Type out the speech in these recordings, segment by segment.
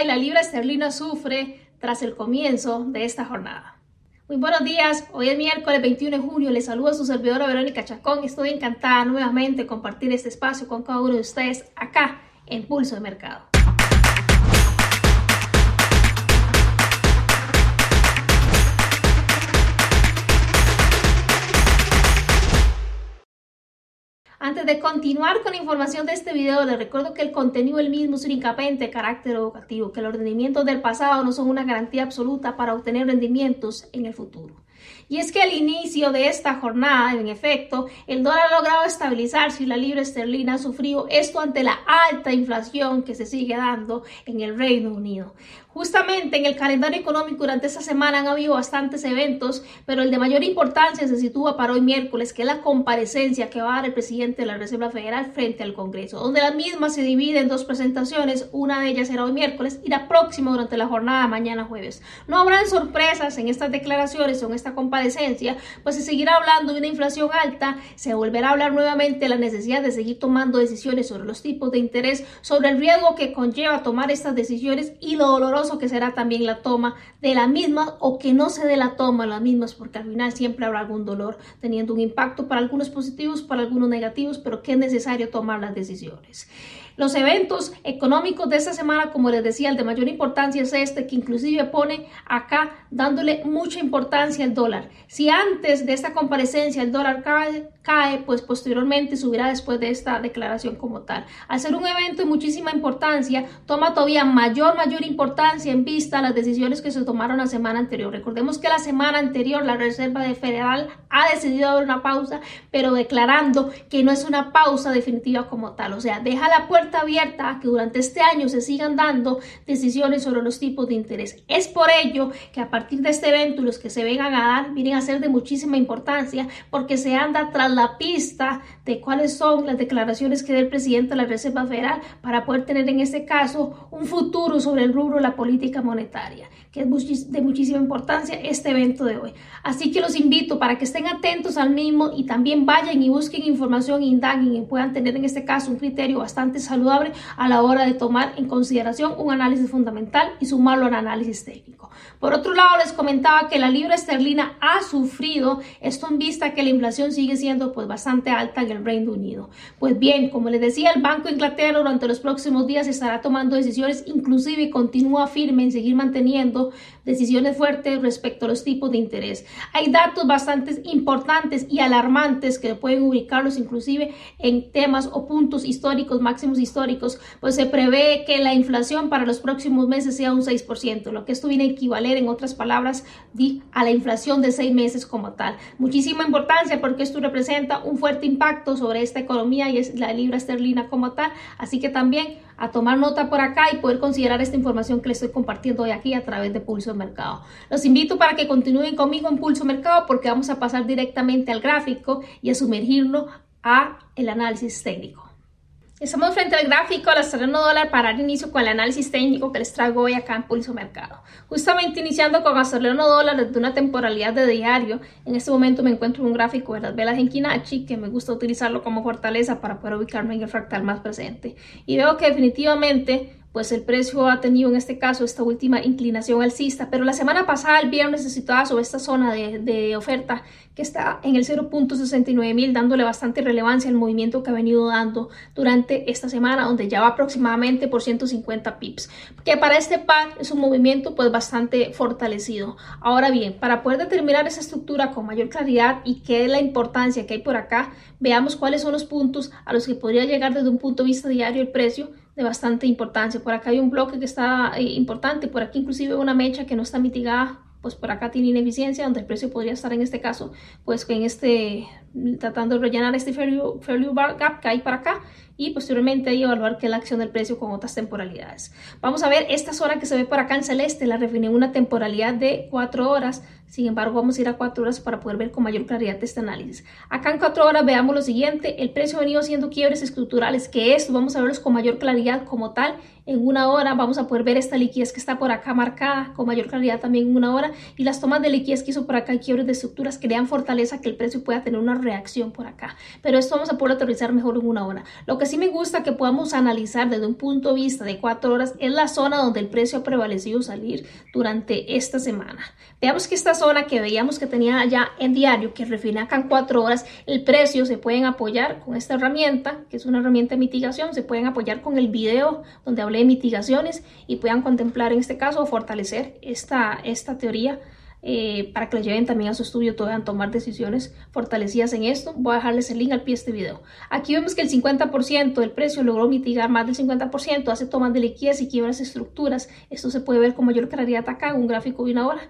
y la libra esterlina sufre tras el comienzo de esta jornada. Muy buenos días, hoy es miércoles 21 de junio, les saludo a su servidora Verónica Chacón, estoy encantada nuevamente de compartir este espacio con cada uno de ustedes acá en Pulso de Mercado. Antes de continuar con la información de este video, les recuerdo que el contenido del mismo es un incapente de carácter educativo, que los rendimientos del pasado no son una garantía absoluta para obtener rendimientos en el futuro. Y es que al inicio de esta jornada, en efecto, el dólar ha logrado estabilizarse y la libra esterlina ha sufrido esto ante la alta inflación que se sigue dando en el Reino Unido. Justamente en el calendario económico durante esta semana han habido bastantes eventos, pero el de mayor importancia se sitúa para hoy miércoles, que es la comparecencia que va a dar el presidente de la Reserva Federal frente al Congreso, donde la misma se divide en dos presentaciones, una de ellas será hoy miércoles y la próxima durante la jornada mañana jueves. No habrán sorpresas en estas declaraciones o en esta comparecencia, pues se seguirá hablando de una inflación alta, se volverá a hablar nuevamente de la necesidad de seguir tomando decisiones sobre los tipos de interés, sobre el riesgo que conlleva tomar estas decisiones y lo doloroso que será también la toma de la misma o que no se dé la toma de las mismas, porque al final siempre habrá algún dolor, teniendo un impacto para algunos positivos, para algunos negativos, pero que es necesario tomar las decisiones. Los eventos económicos de esta semana, como les decía, el de mayor importancia es este, que inclusive pone acá dándole mucha importancia al dólar. Si antes de esta comparecencia el dólar cae, cae, pues posteriormente subirá después de esta declaración como tal. Al ser un evento de muchísima importancia, toma todavía mayor, mayor importancia en vista a las decisiones que se tomaron la semana anterior. Recordemos que la semana anterior la Reserva Federal ha decidido dar una pausa, pero declarando que no es una pausa definitiva como tal. O sea, deja la puerta abierta a que durante este año se sigan dando decisiones sobre los tipos de interés. Es por ello que a partir de este evento los que se vengan a dar vienen a ser de muchísima importancia porque se anda tras la pista de cuáles son las declaraciones que dé el presidente de la Reserva Federal para poder tener en este caso un futuro sobre el rubro de la política monetaria, que es de muchísima importancia este evento de hoy. Así que los invito para que estén atentos al mismo y también vayan y busquen información, indaguen y puedan tener en este caso un criterio bastante saludable a la hora de tomar en consideración un análisis fundamental y sumarlo al análisis técnico. Por otro lado, les comentaba que la libra esterlina ha sufrido esto en vista que la inflación sigue siendo pues bastante alta en el Reino Unido. Pues bien, como les decía, el Banco de Inglaterra durante los próximos días estará tomando decisiones, inclusive continúa firme en seguir manteniendo decisiones fuertes respecto a los tipos de interés. Hay datos bastante importantes y alarmantes que pueden ubicarlos inclusive en temas o puntos históricos máximos históricos, pues se prevé que la inflación para los próximos meses sea un 6%, lo que esto viene a equivaler, en otras palabras, a la inflación de seis meses como tal. Muchísima importancia porque esto representa un fuerte impacto sobre esta economía y es la libra esterlina como tal, así que también a tomar nota por acá y poder considerar esta información que les estoy compartiendo hoy aquí a través de Pulso Mercado. Los invito para que continúen conmigo en Pulso Mercado porque vamos a pasar directamente al gráfico y a sumergirnos a el análisis técnico. Estamos frente al gráfico del australiano dólar para dar inicio con el análisis técnico que les traigo hoy acá en Pulso Mercado. Justamente iniciando con australiano dólar desde una temporalidad de diario. En este momento me encuentro en un gráfico de las velas en Kinachi que me gusta utilizarlo como fortaleza para poder ubicarme en el fractal más presente. Y veo que definitivamente pues el precio ha tenido en este caso esta última inclinación alcista, pero la semana pasada, el viernes, necesitaba sobre esta zona de, oferta que está en el 0.69 mil, dándole bastante relevancia al movimiento que ha venido dando durante esta semana, donde ya va aproximadamente por 150 pips, que para este par es un movimiento pues bastante fortalecido. Ahora bien, para poder determinar esa estructura con mayor claridad y qué es la importancia que hay por acá, veamos cuáles son los puntos a los que podría llegar desde un punto de vista diario el precio de bastante importancia. Por acá hay un bloque que está eh, importante, por aquí inclusive una mecha que no está mitigada, pues por acá tiene ineficiencia, donde el precio podría estar en este caso, pues en este, tratando de rellenar este fair bar gap que hay para acá y posteriormente ahí evaluar qué es la acción del precio con otras temporalidades. Vamos a ver esta zona que se ve por acá en celeste, la refiné una temporalidad de 4 horas, sin embargo vamos a ir a 4 horas para poder ver con mayor claridad este análisis. Acá en 4 horas veamos lo siguiente, el precio ha venido haciendo quiebres estructurales, que esto vamos a verlos con mayor claridad como tal. En una hora vamos a poder ver esta liquidez que está por acá marcada con mayor claridad también en una hora y las tomas de liquidez que hizo por acá y quiebres de estructuras crean fortaleza que el precio pueda tener una reacción por acá. Pero esto vamos a poder aterrizar mejor en una hora. Lo que sí me gusta que podamos analizar desde un punto de vista de cuatro horas es la zona donde el precio ha prevalecido salir durante esta semana. Veamos que esta zona que veíamos que tenía ya en diario, que en cuatro horas, el precio se pueden apoyar con esta herramienta, que es una herramienta de mitigación, se pueden apoyar con el video donde hablé de mitigaciones y puedan contemplar en este caso o fortalecer esta, esta teoría eh, para que lo lleven también a su estudio, puedan tomar decisiones fortalecidas en esto. Voy a dejarles el link al pie de este video. Aquí vemos que el 50% del precio logró mitigar más del 50%, hace tomas de liquidez y quiebras estructuras. Esto se puede ver como mayor claridad acá en un gráfico de una hora.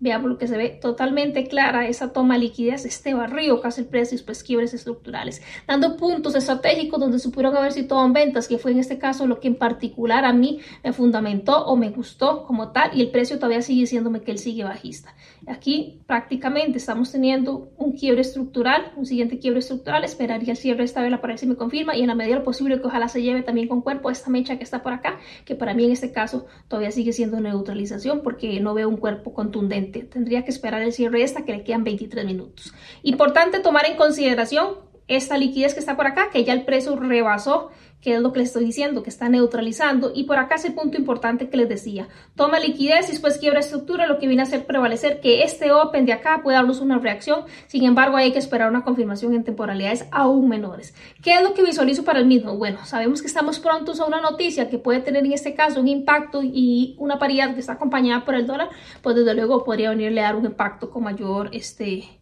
Veamos lo que se ve totalmente clara esa toma de liquidez, este barrio hace el precio después quiebres estructurales, dando puntos estratégicos donde se pudieron haber situado en ventas, que fue en este caso lo que en particular a mí me fundamentó o me gustó como tal y el precio todavía sigue diciéndome que él sigue bajista. Aquí prácticamente estamos teniendo un quiebre estructural, un siguiente quiebre estructural, esperaría el cierre esta vela para ver si me confirma y en la medida de lo posible que ojalá se lleve también con cuerpo esta mecha que está por acá, que para mí en este caso todavía sigue siendo neutralización porque no veo un cuerpo contundente Tendría que esperar el cierre de esta que le quedan 23 minutos. Importante tomar en consideración esta liquidez que está por acá, que ya el precio rebasó, que es lo que les estoy diciendo, que está neutralizando. Y por acá es el punto importante que les decía. Toma liquidez y después quiebra estructura, lo que viene a hacer prevalecer que este Open de acá pueda darnos una reacción. Sin embargo, hay que esperar una confirmación en temporalidades aún menores. ¿Qué es lo que visualizo para el mismo? Bueno, sabemos que estamos prontos a una noticia que puede tener en este caso un impacto y una paridad que está acompañada por el dólar, pues desde luego podría venirle a dar un impacto con mayor este,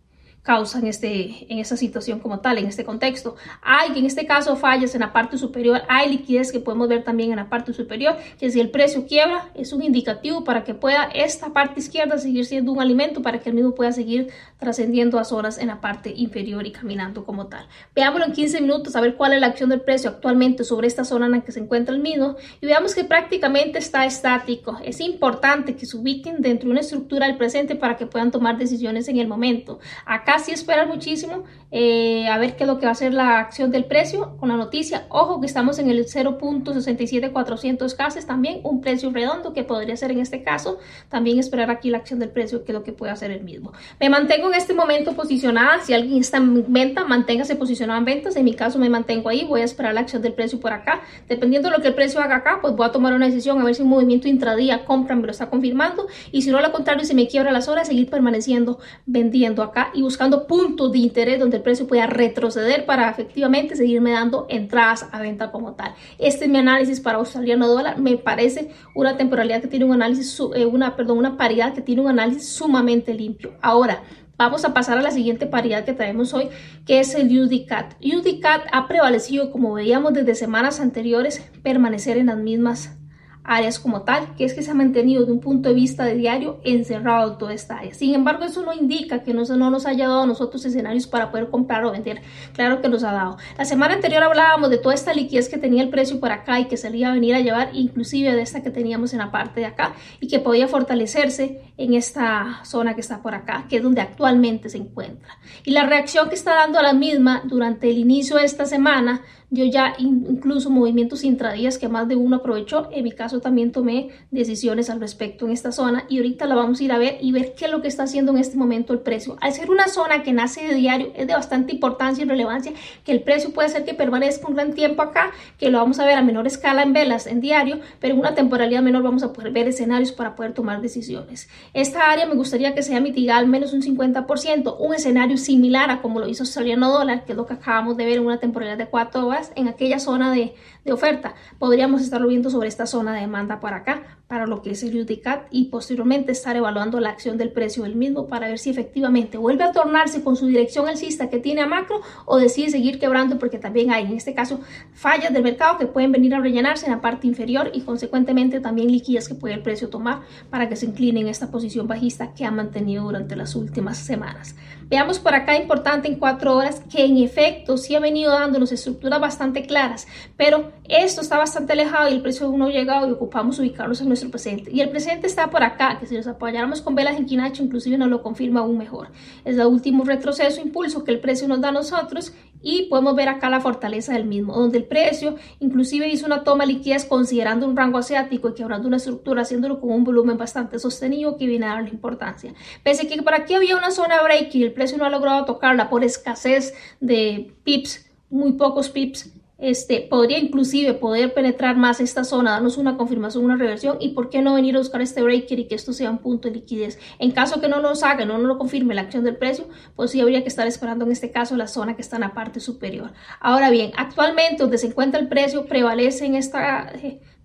causa en, este, en esta situación como tal, en este contexto. Hay, en este caso, fallas en la parte superior, hay liquidez que podemos ver también en la parte superior, que si el precio quiebra, es un indicativo para que pueda esta parte izquierda seguir siendo un alimento para que el mismo pueda seguir trascendiendo a horas en la parte inferior y caminando como tal. Veámoslo en 15 minutos, a ver cuál es la acción del precio actualmente sobre esta zona en la que se encuentra el mismo y veamos que prácticamente está estático. Es importante que se ubiquen dentro de una estructura del presente para que puedan tomar decisiones en el momento. Acá sí esperar muchísimo eh, a ver qué es lo que va a ser la acción del precio con la noticia. Ojo que estamos en el 0.67400 cases también, un precio redondo que podría ser en este caso. También esperar aquí la acción del precio, que es lo que puede hacer el mismo. Me mantengo en este momento posicionada. Si alguien está en venta, manténgase posicionado en ventas. En mi caso me mantengo ahí. Voy a esperar la acción del precio por acá. Dependiendo de lo que el precio haga acá, pues voy a tomar una decisión a ver si un movimiento intradía compra me lo está confirmando. Y si no, lo contrario, si me quiebra las horas, seguir permaneciendo vendiendo acá y buscando puntos de interés donde el precio pueda retroceder para efectivamente seguirme dando entradas a venta como tal. Este es mi análisis para australiano dólar. Me parece una temporalidad que tiene un análisis, eh, una, perdón, una paridad que tiene un análisis sumamente limpio. Ahora, Vamos a pasar a la siguiente paridad que traemos hoy, que es el UDCAT. UDCAT ha prevalecido, como veíamos desde semanas anteriores, permanecer en las mismas áreas como tal, que es que se ha mantenido de un punto de vista de diario encerrado toda esta área. Sin embargo, eso no indica que no, no nos haya dado a nosotros escenarios para poder comprar o vender. Claro que nos ha dado. La semana anterior hablábamos de toda esta liquidez que tenía el precio por acá y que se le iba a venir a llevar, inclusive de esta que teníamos en la parte de acá y que podía fortalecerse en esta zona que está por acá, que es donde actualmente se encuentra. Y la reacción que está dando a la misma durante el inicio de esta semana yo ya incluso movimientos intradías que más de uno aprovechó. En mi caso también tomé decisiones al respecto en esta zona y ahorita la vamos a ir a ver y ver qué es lo que está haciendo en este momento el precio. Al ser una zona que nace de diario, es de bastante importancia y relevancia que el precio puede ser que permanezca un gran tiempo acá, que lo vamos a ver a menor escala en velas en diario, pero en una temporalidad menor vamos a poder ver escenarios para poder tomar decisiones. Esta área me gustaría que sea mitigada al menos un 50%, un escenario similar a como lo hizo australiano dólar, que es lo que acabamos de ver en una temporalidad de 4 en aquella zona de, de oferta. Podríamos estarlo viendo sobre esta zona de demanda para acá, para lo que es el UDCAT y posteriormente estar evaluando la acción del precio del mismo para ver si efectivamente vuelve a tornarse con su dirección alcista que tiene a macro o decide seguir quebrando porque también hay en este caso fallas del mercado que pueden venir a rellenarse en la parte inferior y consecuentemente también liquidez que puede el precio tomar para que se incline en esta posición bajista que ha mantenido durante las últimas semanas. Veamos por acá importante en cuatro horas que en efecto sí ha venido dándonos estructuras bastante claras, pero esto está bastante alejado y el precio aún no ha llegado y ocupamos ubicarnos en nuestro presente. Y el presente está por acá, que si nos apoyáramos con velas en Kinacho, inclusive nos lo confirma aún mejor. Es el último retroceso, impulso que el precio nos da a nosotros y podemos ver acá la fortaleza del mismo, donde el precio inclusive hizo una toma de liquidez considerando un rango asiático y quebrando una estructura, haciéndolo con un volumen bastante sostenido que viene a darle importancia. Pese a que por aquí había una zona break y el precio no ha logrado tocarla por escasez de pips, muy pocos pips, este, podría inclusive poder penetrar más esta zona, darnos una confirmación, una reversión y por qué no venir a buscar este breaker y que esto sea un punto de liquidez. En caso que no nos haga, no lo confirme la acción del precio, pues sí habría que estar esperando en este caso la zona que está en la parte superior. Ahora bien, actualmente donde se encuentra el precio prevalece en esta...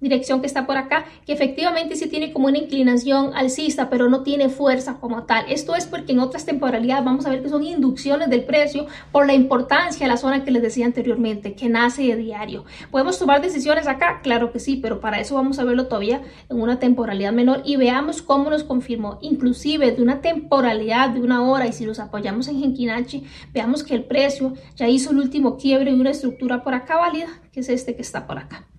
Dirección que está por acá, que efectivamente sí tiene como una inclinación alcista, pero no tiene fuerza como tal. Esto es porque en otras temporalidades vamos a ver que son inducciones del precio por la importancia de la zona que les decía anteriormente, que nace de diario. ¿Podemos tomar decisiones acá? Claro que sí, pero para eso vamos a verlo todavía en una temporalidad menor y veamos cómo nos confirmó, inclusive de una temporalidad de una hora y si los apoyamos en Genkinachi, veamos que el precio ya hizo el último quiebre y una estructura por acá válida, que es este que está por acá.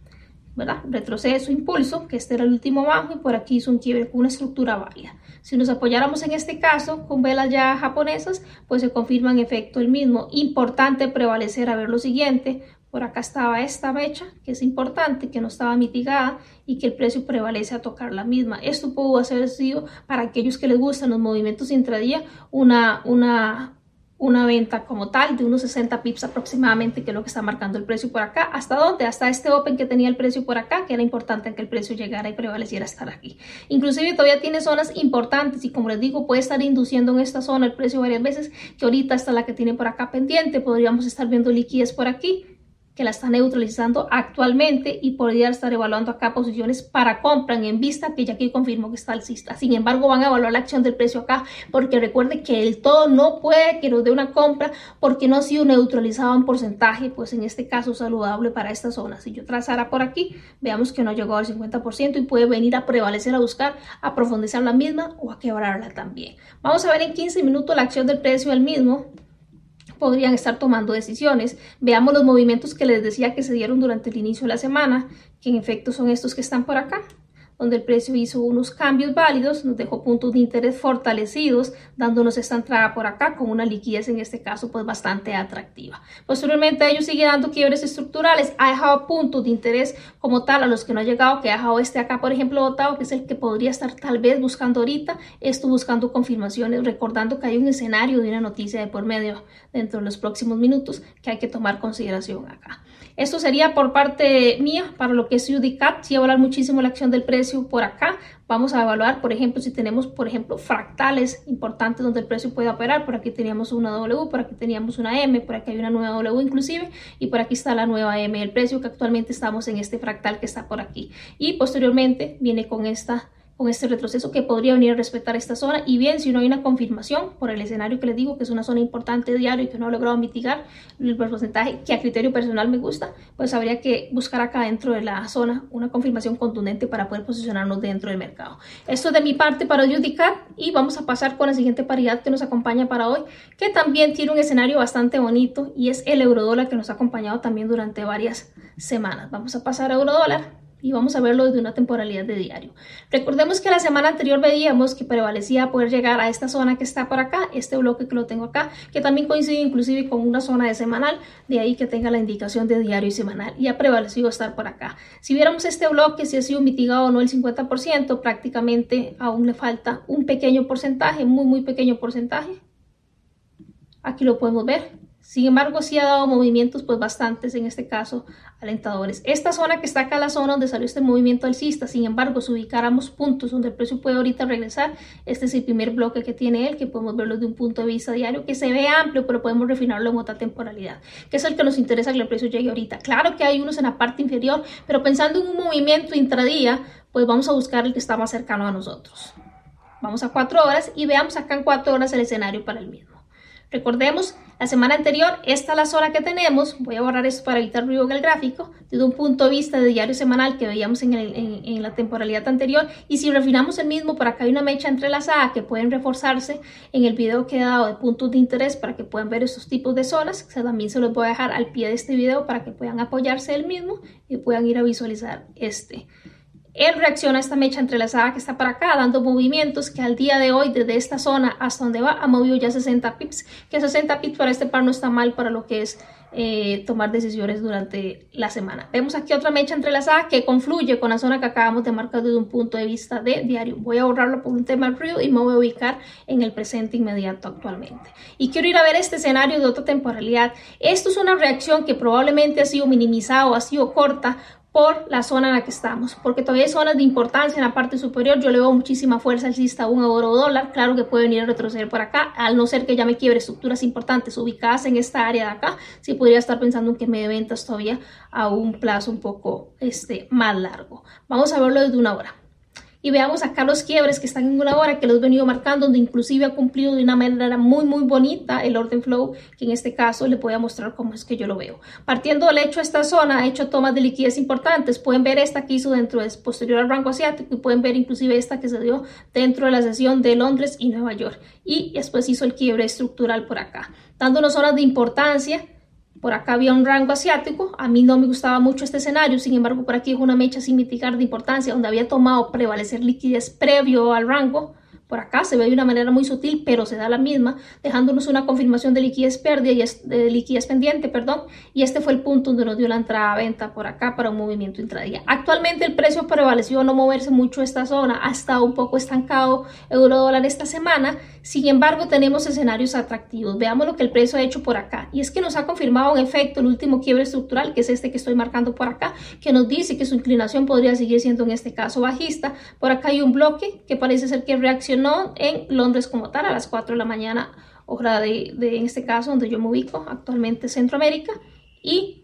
¿Verdad? Retroceso, impulso, que este era el último bajo y por aquí hizo un quiebre con una estructura válida. Si nos apoyáramos en este caso con velas ya japonesas, pues se confirma en efecto el mismo. Importante prevalecer a ver lo siguiente. Por acá estaba esta mecha, que es importante, que no estaba mitigada y que el precio prevalece a tocar la misma. Esto pudo haber sido para aquellos que les gustan los movimientos intradía una, una, una venta como tal de unos 60 pips aproximadamente, que es lo que está marcando el precio por acá. ¿Hasta dónde? Hasta este open que tenía el precio por acá, que era importante que el precio llegara y prevaleciera estar aquí. Inclusive todavía tiene zonas importantes y como les digo, puede estar induciendo en esta zona el precio varias veces, que ahorita está la que tiene por acá pendiente. Podríamos estar viendo liquidez por aquí que la está neutralizando actualmente y podría estar evaluando acá posiciones para compra en vista que ya aquí confirmo que está alcista. Sin embargo, van a evaluar la acción del precio acá porque recuerde que el todo no puede que nos dé una compra porque no ha sido neutralizado en porcentaje, pues en este caso saludable para esta zona. Si yo trazara por aquí, veamos que no llegó al 50% y puede venir a prevalecer a buscar a profundizar la misma o a quebrarla también. Vamos a ver en 15 minutos la acción del precio al mismo podrían estar tomando decisiones. Veamos los movimientos que les decía que se dieron durante el inicio de la semana, que en efecto son estos que están por acá donde el precio hizo unos cambios válidos, nos dejó puntos de interés fortalecidos, dándonos esta entrada por acá con una liquidez en este caso pues bastante atractiva. Posteriormente ellos siguen dando quiebres estructurales, ha dejado puntos de interés como tal a los que no ha llegado, que ha dejado este acá por ejemplo votado, que es el que podría estar tal vez buscando ahorita, esto buscando confirmaciones, recordando que hay un escenario de una noticia de por medio dentro de los próximos minutos que hay que tomar consideración acá. Esto sería por parte mía para lo que es UDCAT. Si hablar muchísimo la acción del precio por acá. Vamos a evaluar, por ejemplo, si tenemos, por ejemplo, fractales importantes donde el precio puede operar. Por aquí teníamos una W, por aquí teníamos una M, por aquí hay una nueva W inclusive y por aquí está la nueva M. El precio que actualmente estamos en este fractal que está por aquí. Y posteriormente viene con esta con este retroceso que podría venir a respetar esta zona. Y bien si no hay una confirmación por el escenario que les digo que es una zona importante diario y que no ha logrado mitigar el porcentaje que a criterio personal me gusta pues habría que buscar acá dentro de la zona una confirmación contundente para poder posicionarnos dentro del mercado. Esto es de mi parte para Judicat y vamos a pasar con la siguiente paridad que nos acompaña para hoy que también tiene un escenario bastante bonito y es el euro dólar que nos ha acompañado también durante varias semanas. Vamos a pasar a euro dólar y vamos a verlo desde una temporalidad de diario. Recordemos que la semana anterior veíamos que prevalecía poder llegar a esta zona que está por acá, este bloque que lo tengo acá, que también coincide inclusive con una zona de semanal, de ahí que tenga la indicación de diario y semanal, y ha prevalecido estar por acá. Si viéramos este bloque, si ha sido mitigado o no el 50%, prácticamente aún le falta un pequeño porcentaje, muy muy pequeño porcentaje. Aquí lo podemos ver, sin embargo, sí ha dado movimientos, pues bastantes, en este caso, alentadores. Esta zona que está acá, la zona donde salió este movimiento alcista, sin embargo, si ubicáramos puntos donde el precio puede ahorita regresar, este es el primer bloque que tiene él, que podemos verlo de un punto de vista diario, que se ve amplio, pero podemos refinarlo en otra temporalidad, que es el que nos interesa que el precio llegue ahorita. Claro que hay unos en la parte inferior, pero pensando en un movimiento intradía, pues vamos a buscar el que está más cercano a nosotros. Vamos a cuatro horas y veamos acá en cuatro horas el escenario para el mismo. Recordemos, la semana anterior, esta es la zona que tenemos, voy a borrar esto para evitar ruido en el gráfico, desde un punto de vista de diario semanal que veíamos en, la temporalidad anterior, y si refinamos el mismo, por acá hay una mecha entrelazada que pueden reforzarse en el video que he dado de puntos de interés para que puedan ver estos tipos de zonas, que también se los voy a dejar al pie de este video para que puedan apoyarse el mismo y puedan ir a visualizar este él reacciona a esta mecha entrelazada que está para acá, dando movimientos que al día de hoy, desde esta zona hasta donde va, ha movido ya 60 pips, que 60 pips para este par no está mal para lo que es eh, tomar decisiones durante la semana. Vemos aquí otra mecha entrelazada que confluye con la zona que acabamos de marcar desde un punto de vista de diario. Voy a borrarlo por un tema río y me voy a ubicar en el presente inmediato actualmente. Y quiero ir a ver este escenario de otra temporalidad. Esto es una reacción que probablemente ha sido minimizada o ha sido corta por la zona en la que estamos, porque todavía hay zonas de importancia en la parte superior, yo le veo muchísima fuerza alcista a un euro o dólar, claro que puede venir a retroceder por acá, al no ser que ya me quiebre estructuras importantes ubicadas en esta área de acá, sí podría estar pensando en que me dé ventas todavía a un plazo un poco este, más largo. Vamos a verlo desde una hora y veamos acá los quiebres que están en una hora que los he venido marcando, donde inclusive ha cumplido de una manera muy muy bonita el orden flow, que en este caso les voy a mostrar cómo es que yo lo veo. Partiendo del hecho esta zona ha hecho tomas de liquidez importantes, pueden ver esta que hizo dentro de posterior al rango asiático y pueden ver inclusive esta que se dio dentro de la sesión de Londres y Nueva York. Y después hizo el quiebre estructural por acá, dándonos zonas de importancia por acá había un rango asiático, a mí no me gustaba mucho este escenario, sin embargo por aquí es una mecha sin mitigar de importancia, donde había tomado prevalecer liquidez previo al rango, por acá se ve de una manera muy sutil, pero se da la misma, dejándonos una confirmación de liquidez pérdida y de liquidez pendiente, perdón, y este fue el punto donde nos dio la entrada a venta por acá para un movimiento intradía. Actualmente el precio prevaleció no moverse mucho esta zona, ha estado un poco estancado euro dólar esta semana, sin embargo tenemos escenarios atractivos. Veamos lo que el precio ha hecho por acá, y es que nos ha confirmado en efecto el último quiebre estructural, que es este que estoy marcando por acá, que nos dice que su inclinación podría seguir siendo en este caso bajista. Por acá hay un bloque que parece ser que reacciona en Londres como tal a las 4 de la mañana, hora de, de en este caso donde yo me ubico actualmente Centroamérica y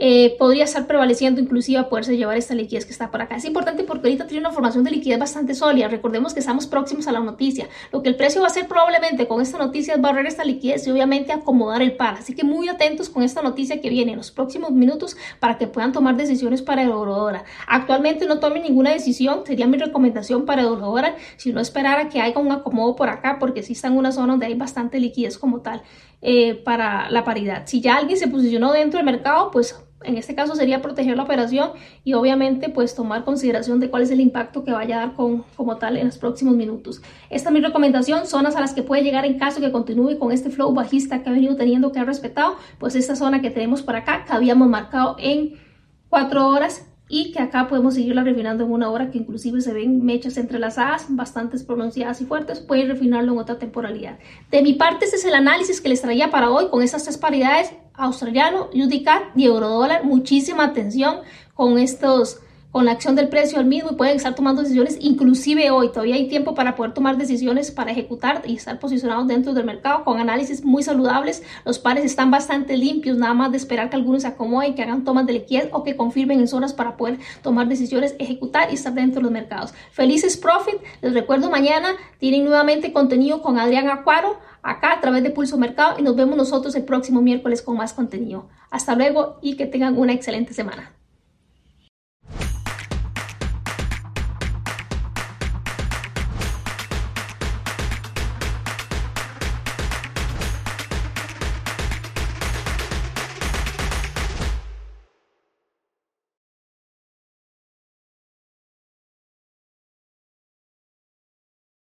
eh, podría estar prevaleciendo inclusive a poderse llevar esta liquidez que está por acá. Es importante porque ahorita tiene una formación de liquidez bastante sólida. Recordemos que estamos próximos a la noticia. Lo que el precio va a hacer probablemente con esta noticia es barrer esta liquidez y obviamente acomodar el par. Así que muy atentos con esta noticia que viene en los próximos minutos para que puedan tomar decisiones para el. Actualmente no tomen ninguna decisión, sería mi recomendación para el dólar, si no esperar a que haya un acomodo por acá porque si está en una zona donde hay bastante liquidez como tal eh, para la paridad. Si ya alguien se posicionó dentro del mercado, pues en este caso sería proteger la operación y obviamente pues tomar consideración de cuál es el impacto que vaya a dar con, como tal en los próximos minutos. Esta es mi recomendación, zonas a las que puede llegar en caso que continúe con este flow bajista que ha venido teniendo que ha respetado, pues esta zona que tenemos por acá que habíamos marcado en 4 horas y que acá podemos seguirla refinando en una hora que inclusive se ven mechas entrelazadas bastante pronunciadas y fuertes, pueden refinarlo en otra temporalidad. De mi parte, este es el análisis que les traía para hoy con estas tres paridades, australiano, UDCAT y eurodólar. Muchísima atención con estos con la acción del precio al mismo y pueden estar tomando decisiones, inclusive hoy todavía hay tiempo para poder tomar decisiones para ejecutar y estar posicionados dentro del mercado con análisis muy saludables. Los pares están bastante limpios, nada más de esperar que algunos se acomoden, que hagan tomas de liquidez o que confirmen en zonas para poder tomar decisiones, ejecutar y estar dentro de los mercados. Felices profit, les recuerdo mañana tienen nuevamente contenido con Adrián Acuaro acá a través de Pulso Mercado y nos vemos nosotros el próximo miércoles con más contenido. Hasta luego y que tengan una excelente semana.